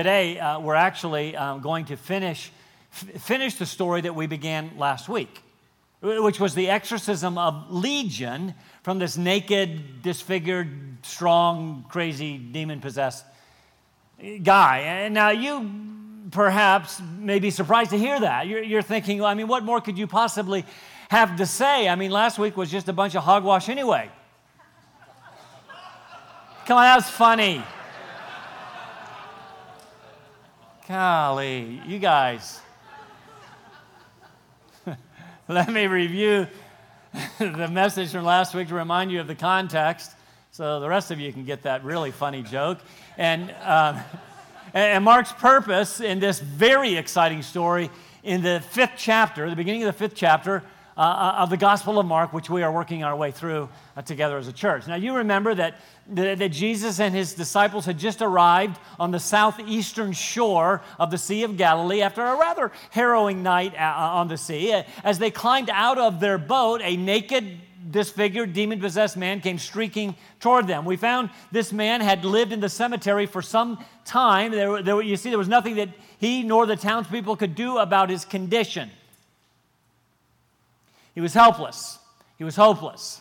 Today, uh, we're actually um, going to finish, f- finish the story that we began last week, which was the exorcism of Legion from this naked, disfigured, strong, crazy, demon possessed guy. And now you perhaps may be surprised to hear that. You're, you're thinking, well, I mean, what more could you possibly have to say? I mean, last week was just a bunch of hogwash anyway. Come on, that was funny. Golly, you guys. Let me review the message from last week to remind you of the context so the rest of you can get that really funny joke. And, um, and Mark's purpose in this very exciting story in the fifth chapter, the beginning of the fifth chapter, uh, uh, of the Gospel of Mark, which we are working our way through uh, together as a church. Now, you remember that, that, that Jesus and his disciples had just arrived on the southeastern shore of the Sea of Galilee after a rather harrowing night uh, uh on the sea. As they climbed out of their boat, a naked, disfigured, demon possessed man came streaking toward them. We found this man had lived in the cemetery for some time. There, there, you see, there was nothing that he nor the townspeople could do about his condition. He was helpless. He was hopeless.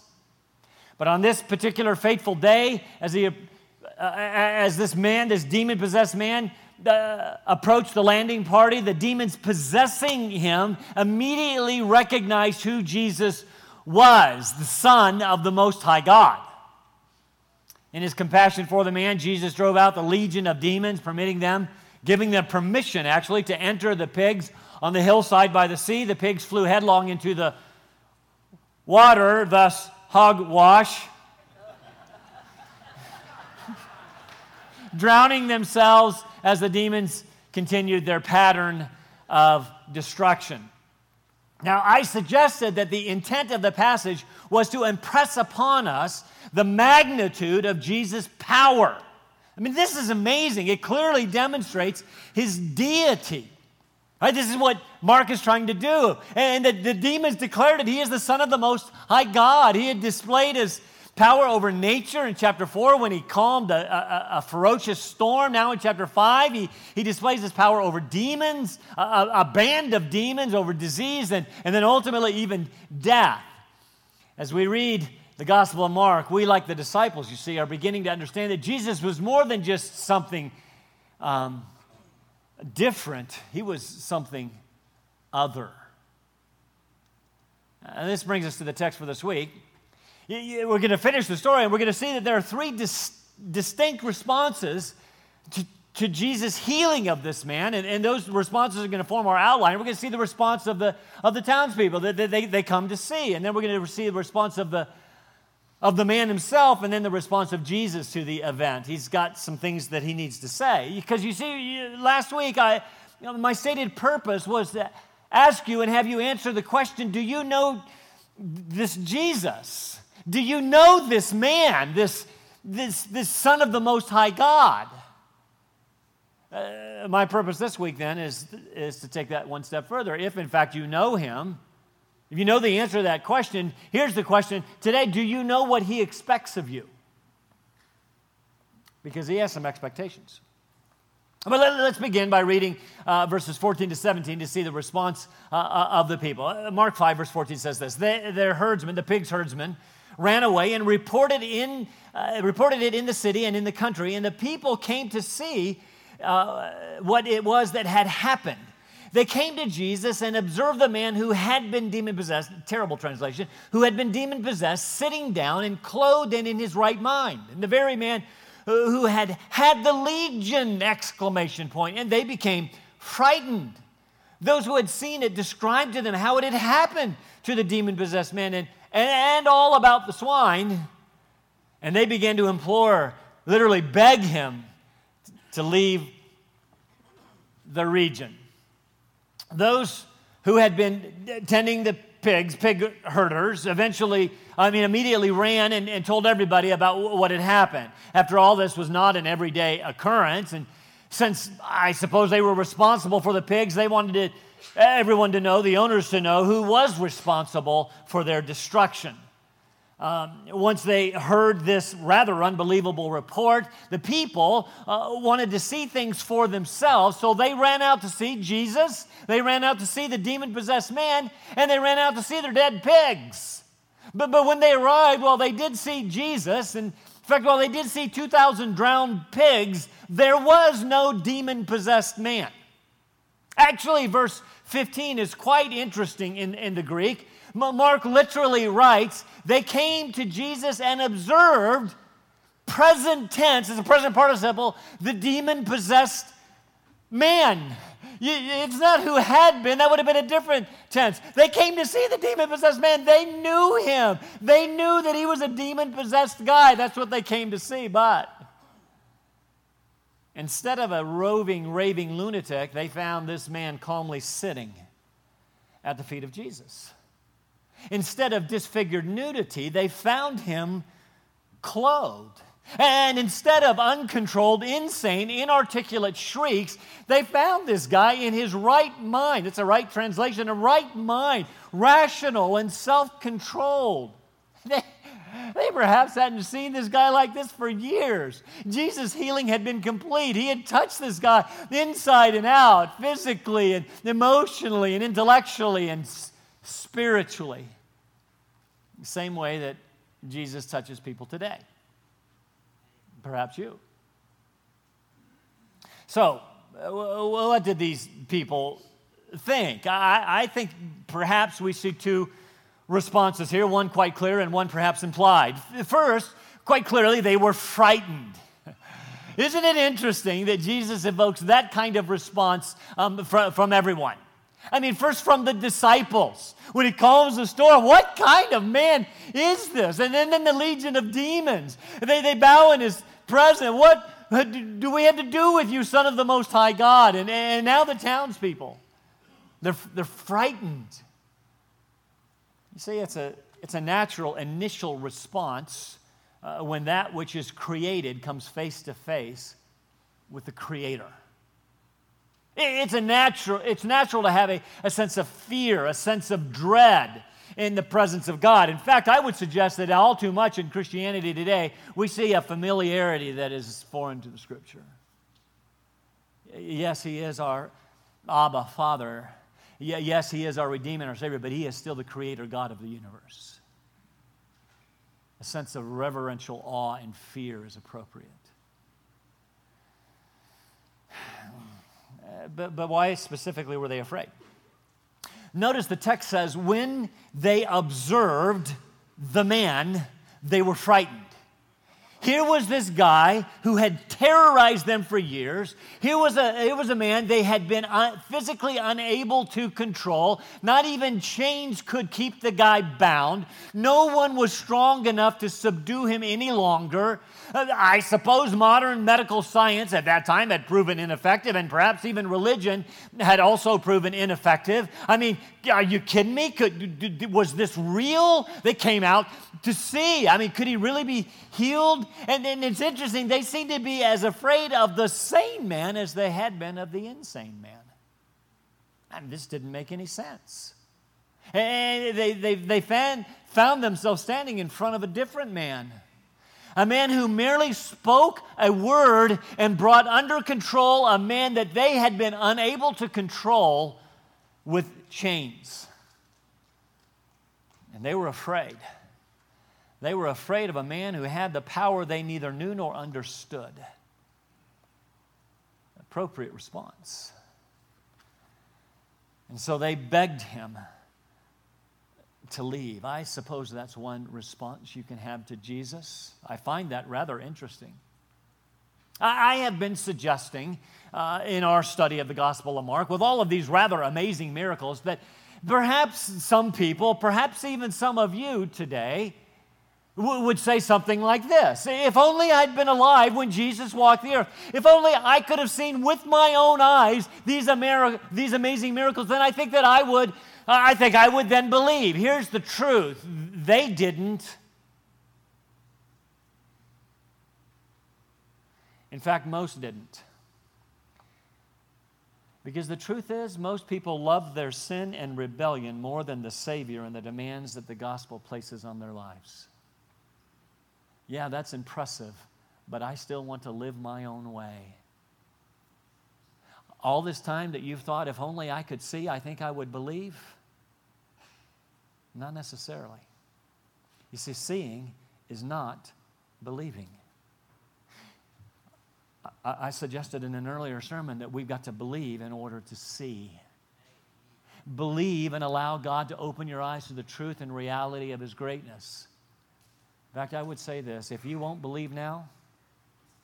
But on this particular fateful day, as, he, uh, as this man, this demon possessed man, uh, approached the landing party, the demons possessing him immediately recognized who Jesus was the Son of the Most High God. In his compassion for the man, Jesus drove out the legion of demons, permitting them, giving them permission actually to enter the pigs on the hillside by the sea. The pigs flew headlong into the water, thus hogwash, drowning themselves as the demons continued their pattern of destruction. Now, I suggested that the intent of the passage was to impress upon us the magnitude of Jesus' power. I mean, this is amazing. It clearly demonstrates his deity. Right? This is what Mark is trying to do. And the, the demons declared that he is the Son of the Most High God. He had displayed his power over nature in chapter 4 when he calmed a, a, a, ferocious storm. Now in chapter 5, he, he displays his power over demons, a, a, band of demons, over disease, and, and then ultimately even death. As we read the Gospel of Mark, we, like the disciples, you see, are beginning to understand that Jesus was more than just something um, different, he was something other. And this brings us to the text for this week. We're going to finish the story and we're going to see that there are three dis- distinct responses to, to Jesus' healing of this man, and, and those responses are going to form our outline. We're going to see the response of the, of the townspeople that they, they come to see, and then we're going to see the response of the, of the man himself and then the response of Jesus to the event. He's got some things that he needs to say. Because you see, last week, I, you know, my stated purpose was to ask you and have you answer the question Do you know this Jesus? Do you know this man, this, this, this Son of the Most High God? Uh, my purpose this week then is, is to take that one step further. If in fact you know him, if you know the answer to that question, here's the question today do you know what He expects of you? Because He has some expectations. But let, us begin by reading uh, verses 14 to 17 to see the response uh, uh of the people. Uh, Mark 5, verse 14 says this they, Their herdsmen, the pigs' herdsmen, ran away and reported, in, uh, reported it in the city and in the country, and the people came to see uh, what it was that had happened. They came to Jesus and observed the man who had been demon possessed, terrible translation, who had been demon possessed, sitting down and clothed and in his right mind. And the very man uh, who had had the legion exclamation point, and they became frightened. Those who had seen it described to them how it had happened to the demon possessed man and, and, and all about the swine. And they began to implore, literally beg him to leave the region. Those who had been tending the pigs, pig herders, eventually, I mean, immediately ran and, and told everybody about what had happened. After all, this was not an everyday occurrence. And since I suppose they were responsible for the pigs, they wanted to, everyone to know, the owners to know, who was responsible for their destruction. Um, once they heard this rather unbelievable report, the people uh, wanted to see things for themselves, so they ran out to see Jesus, they ran out to see the demon possessed man, and they ran out to see their dead pigs. But, but when they arrived, well, they did see Jesus, and in fact, while they did see 2,000 drowned pigs, there was no demon possessed man. Actually, verse 15 is quite interesting in, in the Greek. Mark literally writes, they came to Jesus and observed, present tense, it's a present participle, the demon possessed man. It's not who had been, that would have been a different tense. They came to see the demon possessed man. They knew him. They knew that he was a demon possessed guy. That's what they came to see. But instead of a roving, raving lunatic, they found this man calmly sitting at the feet of Jesus. Instead of disfigured nudity, they found him clothed. And instead of uncontrolled, insane, inarticulate shrieks, they found this guy in his right mind. It's a right translation, a right mind, rational and self controlled. They, perhaps hadn't seen this guy like this for years. Jesus' healing had been complete. He had touched this guy inside and out, physically and emotionally and intellectually and spiritually. The same way that Jesus touches people today. Perhaps you. So, uh, what did these people think? I, I think perhaps we see two responses here one quite clear and one perhaps implied. First, quite clearly, they were frightened. Isn't it interesting that Jesus evokes that kind of response um, from, from everyone? I mean, first from the disciples, when he calms the storm, what kind of man is this? And then, then the legion of demons, they, they bow in his presence. What do we have to do with you, Son of the Most High God? And, and now the townspeople, they're, they're frightened. You see, it's a, it's a natural initial response uh, when that which is created comes face to face with the Creator. It's, a natural, it's natural to have a, a sense of fear, a sense of dread in the presence of God. In fact, I would suggest that all too much in Christianity today, we see a familiarity that is foreign to the Scripture. Yes, He is our Abba Father. Yes, He is our Redeemer and our Savior, but He is still the Creator God of the universe. A sense of reverential awe and fear is appropriate. but, but why specifically were they afraid? Notice the text says, when they observed the man, they were frightened. Here was this guy who had terrorized them for years. Here was a, here was a man they had been un, physically unable to control. Not even chains could keep the guy bound. No one was strong enough to subdue him any longer. Uh, I suppose modern medical science at that time had proven ineffective, and perhaps even religion had also proven ineffective. I mean, are you kidding me? Could, was this real? They came out to see. I mean, could he really be healed? And, and it's interesting, they seem to be as afraid of the sane man as they had been of the insane man. And this didn't make any sense. And they, they, they found, found themselves standing in front of a different man a man who merely spoke a word and brought under control a man that they had been unable to control with chains. And they were afraid. They were afraid of a man who had the power they neither knew nor understood. Appropriate response. And so they begged him to leave. I suppose that's one response you can have to Jesus. I find that rather interesting. I have been suggesting uh, in our study of the Gospel of Mark, with all of these rather amazing miracles, that perhaps some people, perhaps even some of you today, would say something like this If only I'd been alive when Jesus walked the earth, if only I could have seen with my own eyes these, Ameri- these amazing miracles, then I think that I would I think I would then believe. Here's the truth they didn't. In fact, most didn't. Because the truth is, most people love their sin and rebellion more than the Savior and the demands that the gospel places on their lives. Yeah, that's impressive, but I still want to live my own way. All this time that you've thought, if only I could see, I think I would believe? Not necessarily. You see, seeing is not believing. I, I suggested in an earlier sermon that we've got to believe in order to see. Believe and allow God to open your eyes to the truth and reality of His greatness. In fact, I would say this if you won't believe now,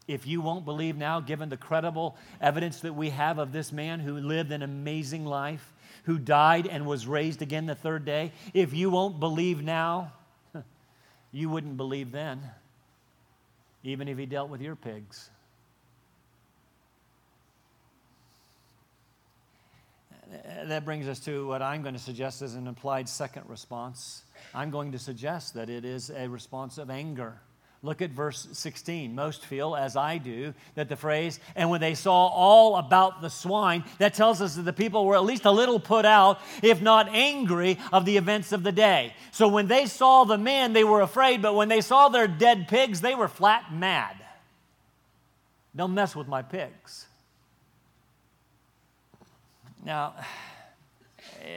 if you won't believe now, given the credible evidence that we have of this man who lived an amazing life, who died and was raised again the third day, if you won't believe now, you wouldn't believe then, even if he dealt with your pigs. That brings us to what I'm going to suggest as an implied second response. I'm going to suggest that it is a response of anger. Look at verse 16. Most feel, as I do, that the phrase, and when they saw all about the swine, that tells us that the people were at least a little put out, if not angry, of the events of the day. So when they saw the men, they were afraid, but when they saw their dead pigs, they were flat mad. Don't mess with my pigs. Now,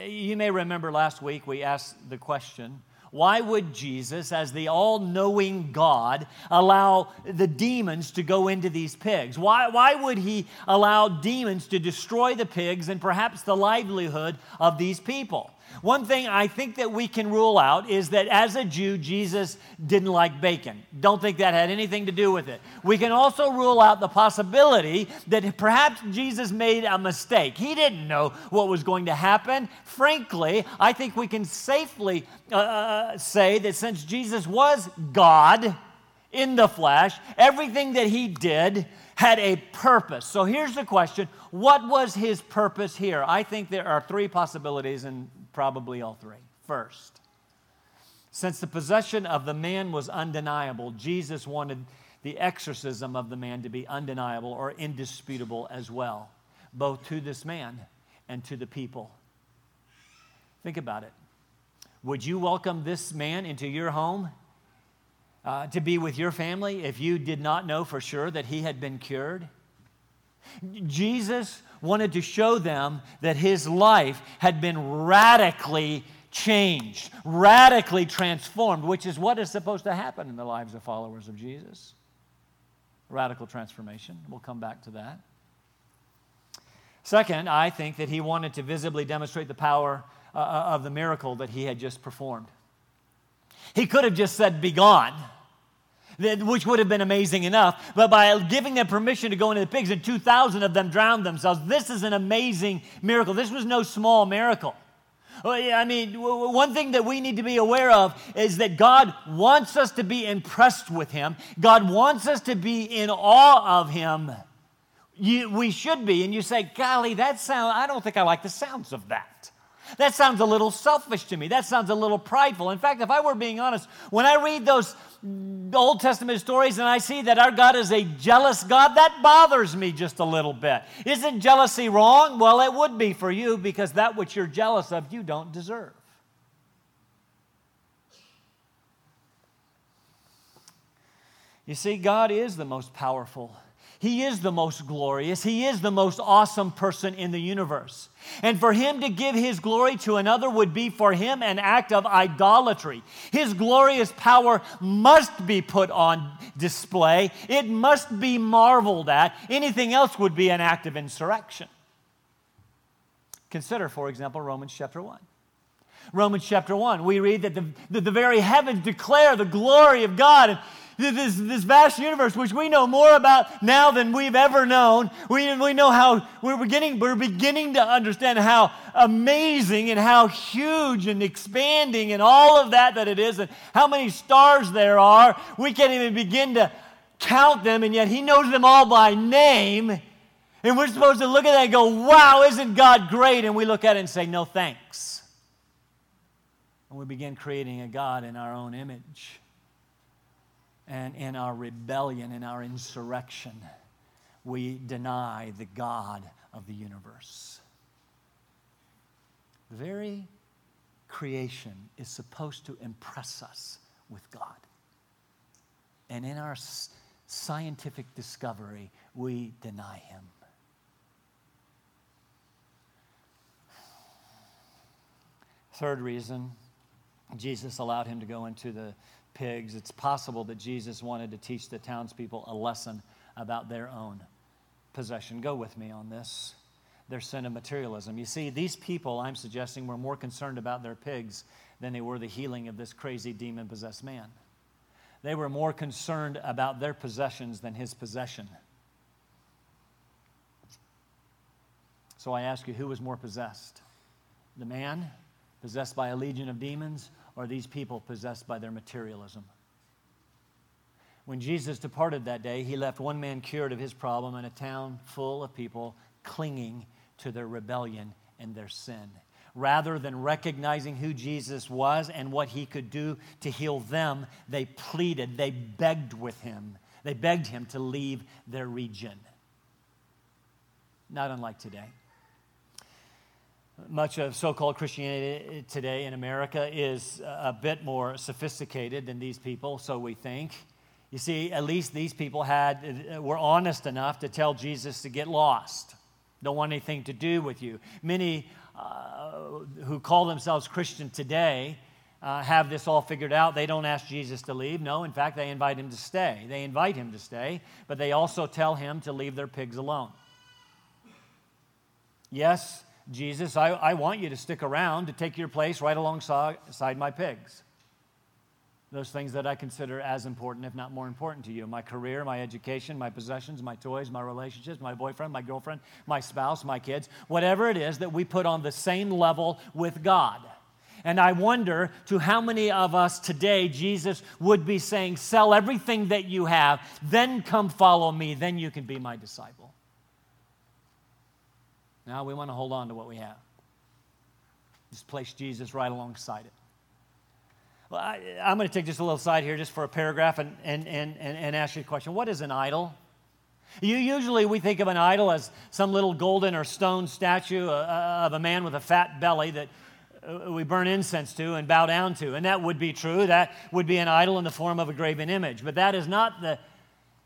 you may remember last week we asked the question why would Jesus, as the all knowing God, allow the demons to go into these pigs? Why, why would he allow demons to destroy the pigs and perhaps the livelihood of these people? One thing I think that we can rule out is that as a Jew, Jesus didn't like bacon. Don't think that had anything to do with it. We can also rule out the possibility that perhaps Jesus made a mistake. He didn't know what was going to happen. Frankly, I think we can safely uh, uh say that since Jesus was God in the flesh, everything that he did had a purpose. So here's the question What was his purpose here? I think there are three possibilities, and probably all three. First, since the possession of the man was undeniable, Jesus wanted the exorcism of the man to be undeniable or indisputable as well, both to this man and to the people. Think about it. Would you welcome this man into your home uh, to be with your family if you did not know for sure that he had been cured? Jesus wanted to show them that his life had been radically changed, radically transformed, which is what is supposed to happen in the lives of followers of Jesus. Radical transformation. We'll come back to that. Second, I think that he wanted to visibly demonstrate the power uh, uh of the miracle that he had just performed. He could have just said, Be gone which would have been amazing enough. But by giving them permission to go into the pigs, and 2,000 of them drowned themselves, this is an amazing miracle. This was no small miracle. Oh, I mean, one thing that we need to be aware of is that God wants us to be impressed with Him. God wants us to be in awe of Him. You, we should be. And you say, golly, that sound, I don't think I like the sounds of that. That sounds a little selfish to me. That sounds a little prideful. In fact, if I were being honest, when I read those Old Testament stories and I see that our God is a jealous God, that bothers me just a little bit. Isn't jealousy wrong? Well, it would be for you because that which you're jealous of, you don't deserve. You see, God is the most powerful he is the most glorious. He is the most awesome person in the universe. And for him to give his glory to another would be for him an act of idolatry. His glorious power must be put on display, it must be marveled at. Anything else would be an act of insurrection. Consider, for example, Romans chapter 1. Romans chapter 1, we read that the, that the very heavens declare the glory of God. And this, this vast universe, which we know more about now than we've ever known. We, we know how we're beginning, we're beginning to understand how amazing and how huge and expanding and all of that that it is, and how many stars there are. We can't even begin to count them, and yet He knows them all by name. And we're supposed to look at that and go, wow, isn't God great? And we look at it and say, no thanks. And we begin creating a God in our own image. And in our rebellion, in our insurrection, we deny the God of the universe. The very creation is supposed to impress us with God. And in our scientific discovery, we deny him. Third reason, Jesus allowed him to go into the pigs. It's possible that Jesus wanted to teach the townspeople a lesson about their own possession. Go with me on this. Their sin of materialism. You see, these people, I'm suggesting, were more concerned about their pigs than they were the healing of this crazy demon possessed man. They were more concerned about their possessions than his possession. So I ask you, who was more possessed? The man possessed by a legion of demons, or these people possessed by their materialism? When Jesus departed that day, he left one man cured of his problem and a town full of people clinging to their rebellion and their sin. Rather than recognizing who Jesus was and what he could do to heal them, they pleaded, they begged with him. They begged him to leave their region. Not unlike today. Much of so called Christianity today in America is a bit more sophisticated than these people, so we think. You see, at least these people had, were honest enough to tell Jesus to get lost. Don't want anything to do with you. Many uh, who call themselves Christian today uh, have this all figured out. They don't ask Jesus to leave. No, in fact, they invite him to stay. They invite him to stay, but they also tell him to leave their pigs alone. Yes, Jesus, I, I want you to stick around to take your place right alongside my pigs. Those things that I consider as important, if not more important to you my career, my education, my possessions, my toys, my relationships, my boyfriend, my girlfriend, my spouse, my kids, whatever it is that we put on the same level with God. And I wonder to how many of us today Jesus would be saying, Sell everything that you have, then come follow me, then you can be my disciple. Now we want to hold on to what we have. Just place Jesus right alongside it. Well, I, am going to take just a little side here just for a paragraph and, and, and, and ask you a question. What is an idol? You, usually we think of an idol as some little golden or stone statue uh, uh, of a man with a fat belly that uh, we burn incense to and bow down to. And that would be true. That would be an idol in the form of a graven image. But that is not the,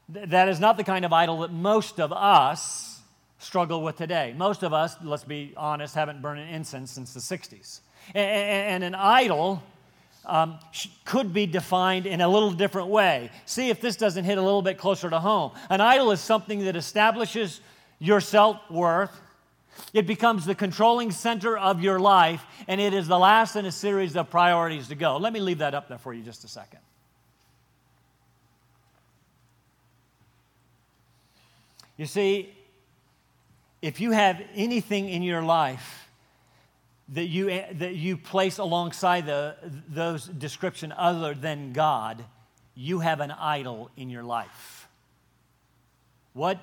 that is not the kind of idol that most of us struggle with today. Most of us, let's be honest, haven't burned an incense since the 60s. And, an idol um, could be defined in a little different way. See if this doesn't hit a little bit closer to home. An idol is something that establishes your self worth. It becomes the controlling center of your life, and it is the last in a series of priorities to go. Let me leave that up there for you just a second. You see, if you have anything in your life that you, that you place alongside the, those description other than God, you have an idol in your life. What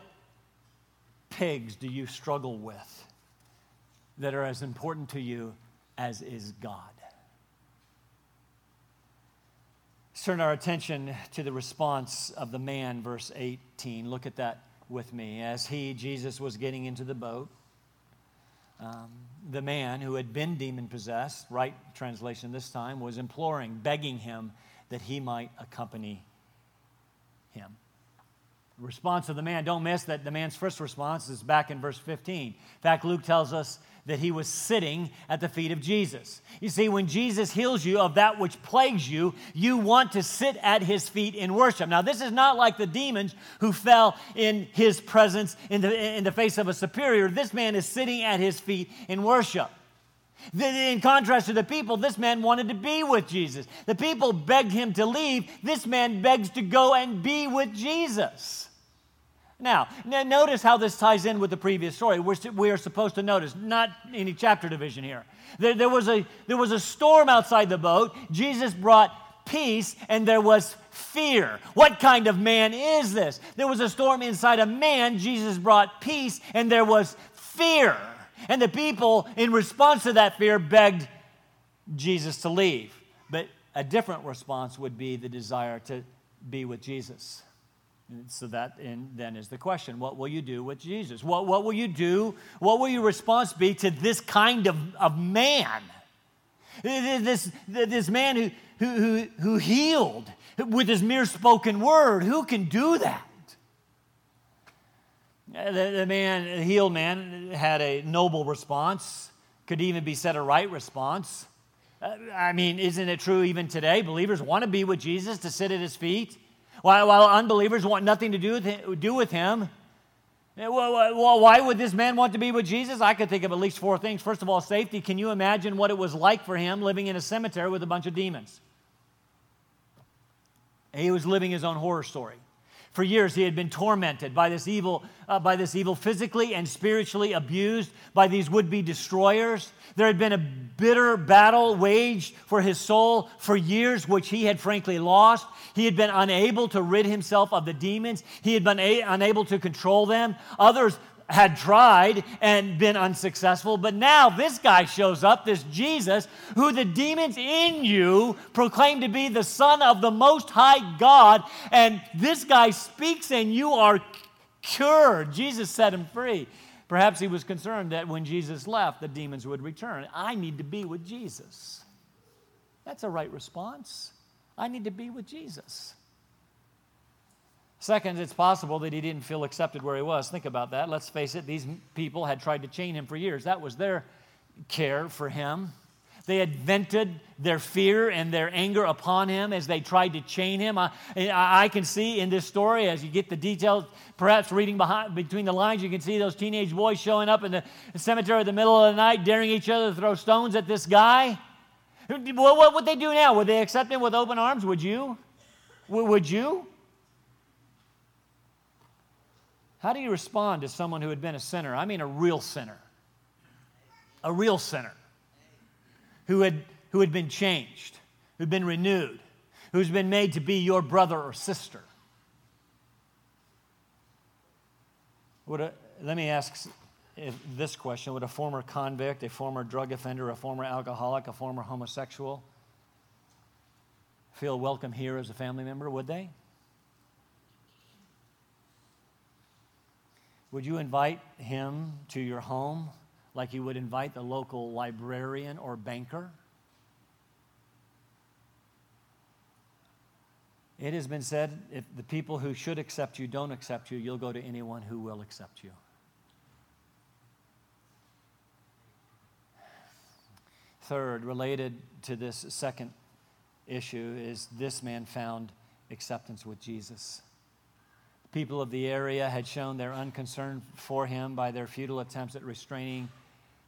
pigs do you struggle with that are as important to you as is God? turn our attention to the response of the man, verse 18. Look at that with me as he, Jesus, was getting into the boat. Um, the man who had been demon possessed, right translation this time, was imploring, begging him that he might accompany him response of the man. Don't miss that the man's first response is back in verse 15. In fact, Luke tells us that he was sitting at the feet of Jesus. You see, when Jesus heals you of that which plagues you, you want to sit at his feet in worship. Now, this is not like the demons who fell in his presence in the, in the face of a superior. This man is sitting at his feet in worship. In contrast to the people, this man wanted to be with Jesus. The people begged him to leave. This man begs to go and be with Jesus. Now, notice how this ties in with the previous story. We're, we are supposed to notice, not any chapter division here. There, there, was a, there was a storm outside the boat. Jesus brought peace, and there was fear. What kind of man is this? There was a storm inside a man. Jesus brought peace, and there was fear. And the people, in response to that fear, begged Jesus to leave. But a different response would be the desire to be with Jesus. So that then is the question what will you do with Jesus? What, what will you do? What will your response be to this kind of, of man? This, this man who, who, who healed with his mere spoken word, who can do that? The, the man, the healed man, had a noble response, could even be said a right response. Uh, I mean, isn't it true even today? Believers want to be with Jesus, to sit at his feet, while, while unbelievers want nothing to do with him. Do with him. Why would this man want to be with Jesus? I could think of at least four things. First of all, safety. Can you imagine what it was like for him living in a cemetery with a bunch of demons? He was living his own horror story. For years, he had been tormented by this evil, uh, by this evil, physically and spiritually abused by these would-be destroyers. There had been a bitter battle waged for his soul for years, which he had frankly lost. He had been unable to rid himself of the demons. He had been a- unable to control them. Others had tried and been unsuccessful, but now this guy shows up, this Jesus, who the demons in you proclaim to be the Son of the Most High God, and this guy speaks and you are cured. Jesus set him free. Perhaps he was concerned that when Jesus left, the demons would return. I need to be with Jesus. That's a right response. I need to be with Jesus. Second, it's possible that he didn't feel accepted where he was. Think about that. Let's face it, these people had tried to chain him for years. That was their care for him. They had vented their fear and their anger upon him as they tried to chain him. I, I can see in this story, as you get the details, perhaps reading behind, between the lines, you can see those teenage boys showing up in the cemetery in the middle of the night, daring each other to throw stones at this guy. What would they do now? Would they accept him with open arms? Would you? Would you? How do you respond to someone who had been a sinner? I mean, a real sinner. A real sinner who had, who had been changed, who'd been renewed, who's been made to be your brother or sister. Would a, let me ask this question Would a former convict, a former drug offender, a former alcoholic, a former homosexual feel welcome here as a family member? Would they? Would you invite him to your home like you would invite the local librarian or banker? It has been said if the people who should accept you don't accept you, you'll go to anyone who will accept you. Third, related to this second issue, is this man found acceptance with Jesus. People of the area had shown their unconcern for him by their futile attempts at restraining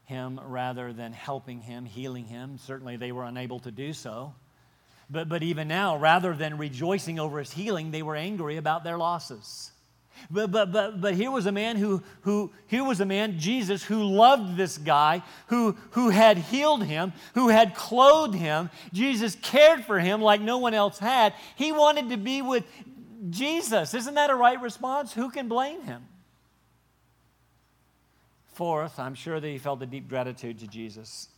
him rather than helping him, healing him. Certainly, they were unable to do so. But, but even now, rather than rejoicing over his healing, they were angry about their losses. But, but, but, but here was a man who, who, here was a man, Jesus, who loved this guy, who, who had healed him, who had clothed him. Jesus cared for him like no one else had. He wanted to be with Jesus. Isn't that a right response? Who can blame him? Fourth, I'm sure that he felt a deep gratitude to Jesus.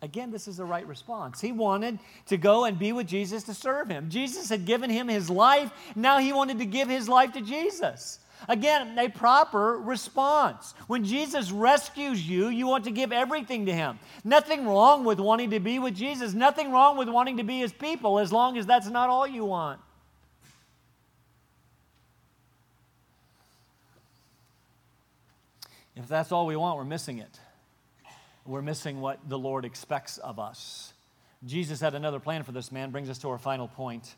Again, this is the right response. He wanted to go and be with Jesus to serve him. Jesus had given him his life. Now he wanted to give his life to Jesus. Again, a proper response. When Jesus rescues you, you want to give everything to him. Nothing wrong with wanting to be with Jesus. Nothing wrong with wanting to be his people as long as that's not all you want. If that's all we want, we're missing it. We're missing what the Lord expects of us. Jesus had another plan for this man, brings us to our final point.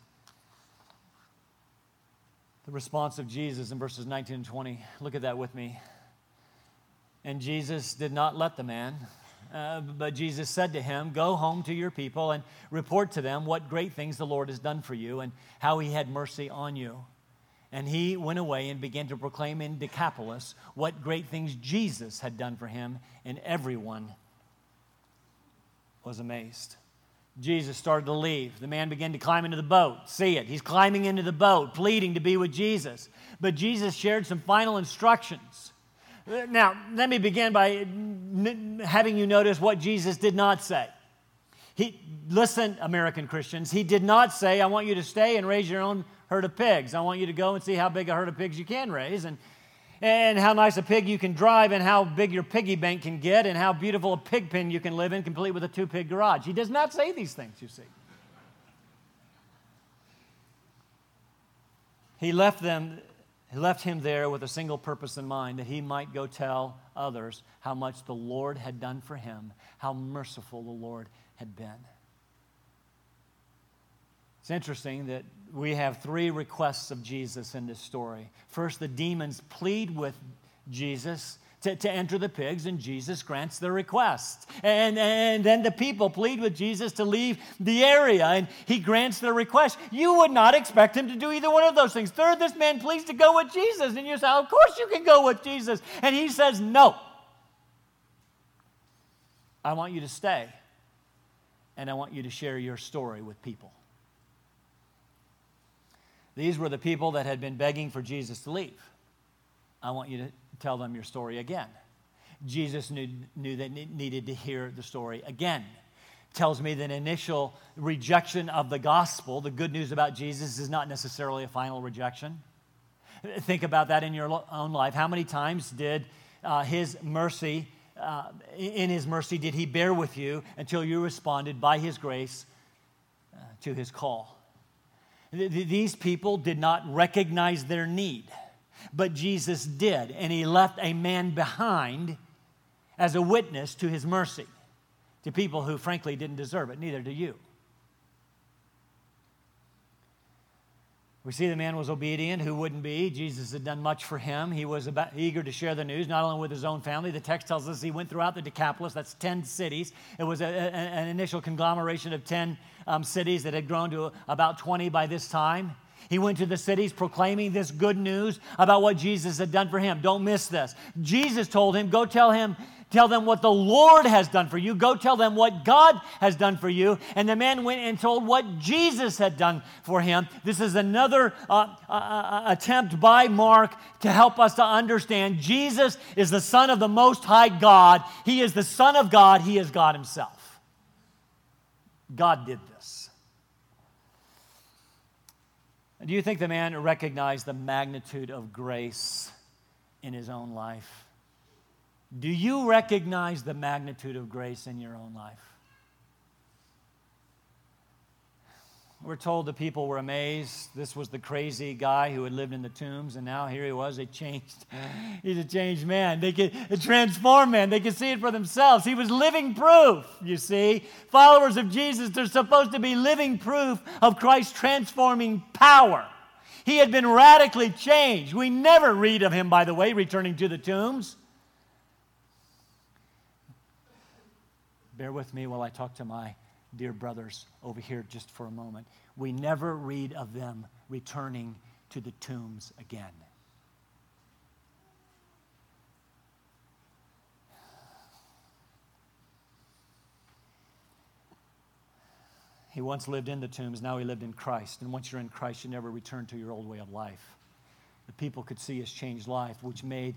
The response of Jesus in verses 19 and 20. Look at that with me. And Jesus did not let the man, uh, but Jesus said to him, Go home to your people and report to them what great things the Lord has done for you and how he had mercy on you. And he went away and began to proclaim in Decapolis what great things Jesus had done for him, and everyone was amazed. Jesus started to leave. The man began to climb into the boat. See it. He's climbing into the boat, pleading to be with Jesus. But Jesus shared some final instructions. Now, let me begin by having you notice what Jesus did not say. He, listen, American Christians, he did not say, I want you to stay and raise your own herd of pigs. I want you to go and see how big a herd of pigs you can raise. And and how nice a pig you can drive, and how big your piggy bank can get, and how beautiful a pig pen you can live in, complete with a two pig garage. He does not say these things, you see. He left them. He left him there with a single purpose in mind that he might go tell others how much the Lord had done for him, how merciful the Lord had been. It's interesting that we have three requests of Jesus in this story. First, the demons plead with Jesus to, to enter the pigs, and Jesus grants their request. And, and then the people plead with Jesus to leave the area, and he grants their request. You would not expect him to do either one of those things. Third, this man pleads to go with Jesus, and you say, Of course you can go with Jesus. And he says, No. I want you to stay, and I want you to share your story with people. These were the people that had been begging for Jesus to leave. I want you to tell them your story again. Jesus knew, knew they needed to hear the story again. Tells me that initial rejection of the gospel, the good news about Jesus, is not necessarily a final rejection. Think about that in your own life. How many times did uh, his mercy, uh, in his mercy, did he bear with you until you responded by his grace uh, to his call? These people did not recognize their need, but Jesus did, and he left a man behind as a witness to his mercy to people who frankly didn't deserve it, neither do you. We see the man was obedient. Who wouldn't be? Jesus had done much for him. He was about, eager to share the news, not only with his own family. The text tells us he went throughout the Decapolis. That's 10 cities. It was a, a, an initial conglomeration of 10 um, cities that had grown to about 20 by this time. He went to the cities proclaiming this good news about what Jesus had done for him. Don't miss this. Jesus told him, Go tell him Tell them what the Lord has done for you. Go tell them what God has done for you. And the man went and told what Jesus had done for him. This is another uh, uh, uh, attempt by Mark to help us to understand Jesus is the Son of the Most High God. He is the Son of God. He is God Himself. God did this. Do you think the man recognized the magnitude of grace in his own life? Do you recognize the magnitude of grace in your own life? We're told the people were amazed. This was the crazy guy who had lived in the tombs, and now here he was, a changed, he's a changed man. They could, a transformed man. They could see it for themselves. He was living proof, you see. Followers of Jesus, they're supposed to be living proof of Christ's transforming power. He had been radically changed. We never read of him, by the way, returning to the tombs. Bear with me while I talk to my dear brothers over here just for a moment. We never read of them returning to the tombs again. He once lived in the tombs, now he lived in Christ. And once you're in Christ, you never return to your old way of life. The people could see his changed life, which made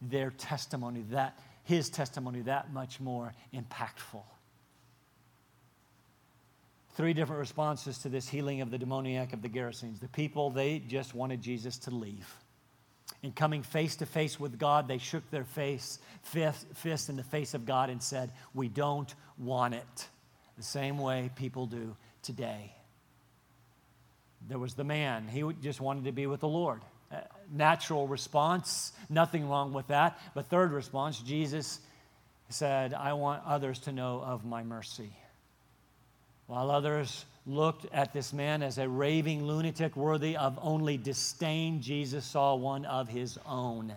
their testimony that his testimony that much more impactful. Three different responses to this healing of the demoniac of the Gerasenes. The people, they just wanted Jesus to leave. In coming face to face with God, they shook their face, fist, fist in the face of God and said, We don't want it. The same way people do today. There was the man, he just wanted to be with the Lord natural response, nothing wrong with that. But third response, Jesus said, I want others to know of my mercy. While others looked at this man as a raving lunatic worthy of only disdain, Jesus saw one of his own,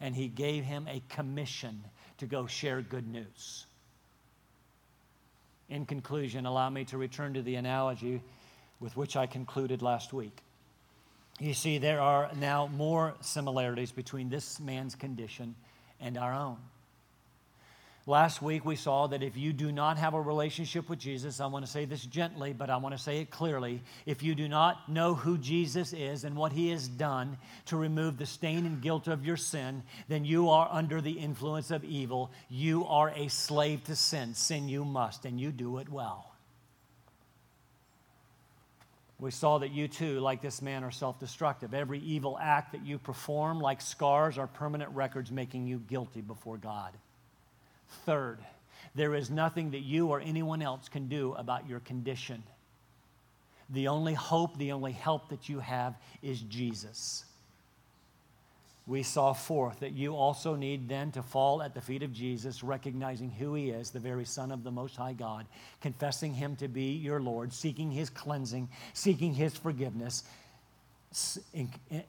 and he gave him a commission to go share good news. In conclusion, allow me to return to the analogy with which I concluded last week. You see, there are now more similarities between this man's condition and our own. Last week, we saw that if you do not have a relationship with Jesus, I want to say this gently, but I want to say it clearly. If you do not know who Jesus is and what he has done to remove the stain and guilt of your sin, then you are under the influence of evil. You are a slave to sin. Sin you must, and you do it well. We saw that you too, like this man, are self destructive. Every evil act that you perform, like scars, are permanent records making you guilty before God. Third, there is nothing that you or anyone else can do about your condition. The only hope, the only help that you have is Jesus we saw fourth that you also need then to fall at the feet of Jesus, recognizing who he is, the very Son of the Most High God, confessing him to be your Lord, seeking his cleansing, seeking his forgiveness,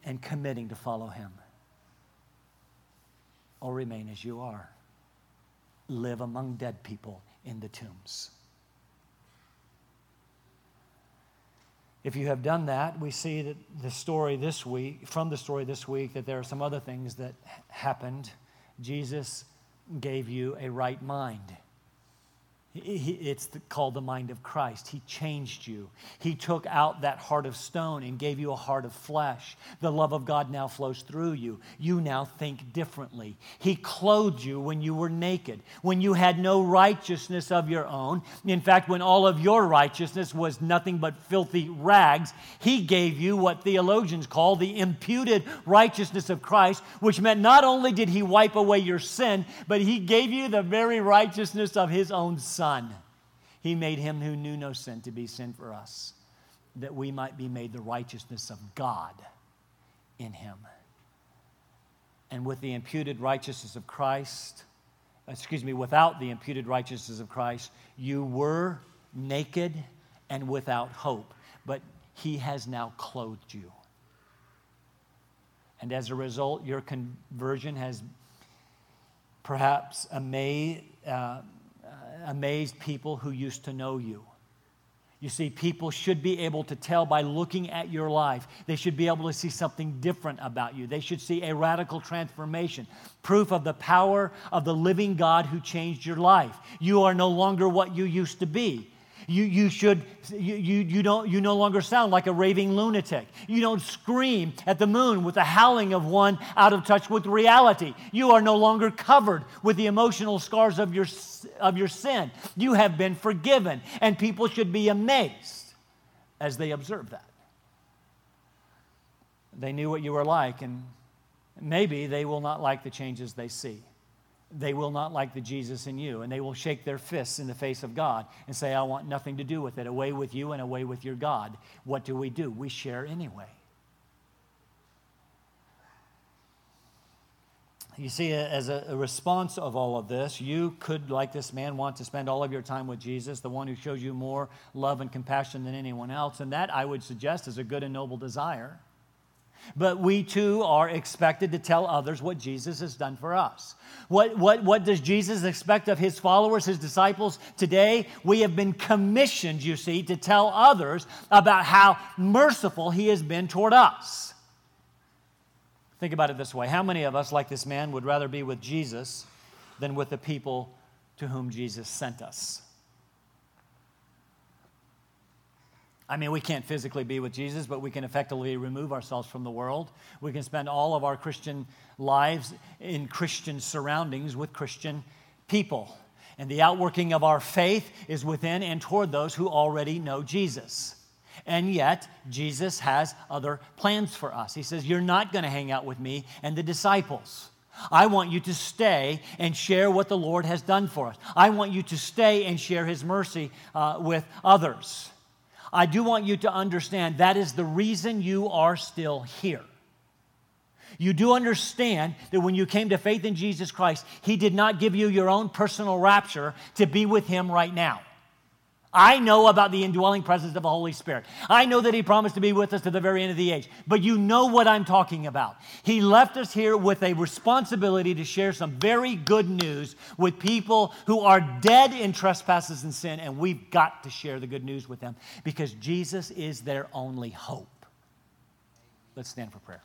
and committing to follow him. Or remain as you are. Live among dead people in the tombs. If you have done that, we see that the story this week, from the story this week, that there are some other things that happened. Jesus gave you a right mind. It's called the mind of Christ. He changed you. He took out that heart of stone and gave you a heart of flesh. The love of God now flows through you. You now think differently. He clothed you when you were naked, when you had no righteousness of your own. In fact, when all of your righteousness was nothing but filthy rags, He gave you what theologians call the imputed righteousness of Christ, which meant not only did He wipe away your sin, but He gave you the very righteousness of His own Son. Son. He made him who knew no sin to be sin for us, that we might be made the righteousness of God in him. And with the imputed righteousness of Christ, excuse me, without the imputed righteousness of Christ, you were naked and without hope. But he has now clothed you. And as a result, your conversion has perhaps amazed, uh, amazed people who used to know you. You see, people should be able to tell by looking at your life. They should be able to see something different about you. They should see a radical transformation, proof of the power of the living God who changed your life. You are no longer what you used to be. You, you should, you, you, don't, you no longer sound like a raving lunatic. You don't scream at the moon with the howling of one out of touch with reality. You are no longer covered with the emotional scars of your, of your sin. You have been forgiven, and people should be amazed as they observe that. They knew what you were like, and maybe they will not like the changes they see they will not like the Jesus in you, and they will shake their fists in the face of God and say, I want nothing to do with it. Away with you and away with your God. What do we do? We share anyway. You see, as a, response of all of this, you could, like this man, want to spend all of your time with Jesus, the one who shows you more love and compassion than anyone else. And that, I would suggest, is a good and noble desire. But we too are expected to tell others what Jesus has done for us. What, what, what does Jesus expect of his followers, his disciples? Today, we have been commissioned, you see, to tell others about how merciful he has been toward us. Think about it this way How many of us, like this man, would rather be with Jesus than with the people to whom Jesus sent us? I mean, we can't physically be with Jesus, but we can effectively remove ourselves from the world. We can spend all of our Christian lives in Christian surroundings with Christian people. And the outworking of our faith is within and toward those who already know Jesus. And yet, Jesus has other plans for us. He says, You're not going to hang out with me and the disciples. I want you to stay and share what the Lord has done for us. I want you to stay and share his mercy uh, with others. I do want you to understand that is the reason you are still here. You do understand that when you came to faith in Jesus Christ, He did not give you your own personal rapture to be with Him right now. I know about the indwelling presence of the Holy Spirit. I know that He promised to be with us to the very end of the age. But you know what I'm talking about. He left us here with a responsibility to share some very good news with people who are dead in trespasses and sin, and we've got to share the good news with them because Jesus is their only hope. Let's stand for prayer.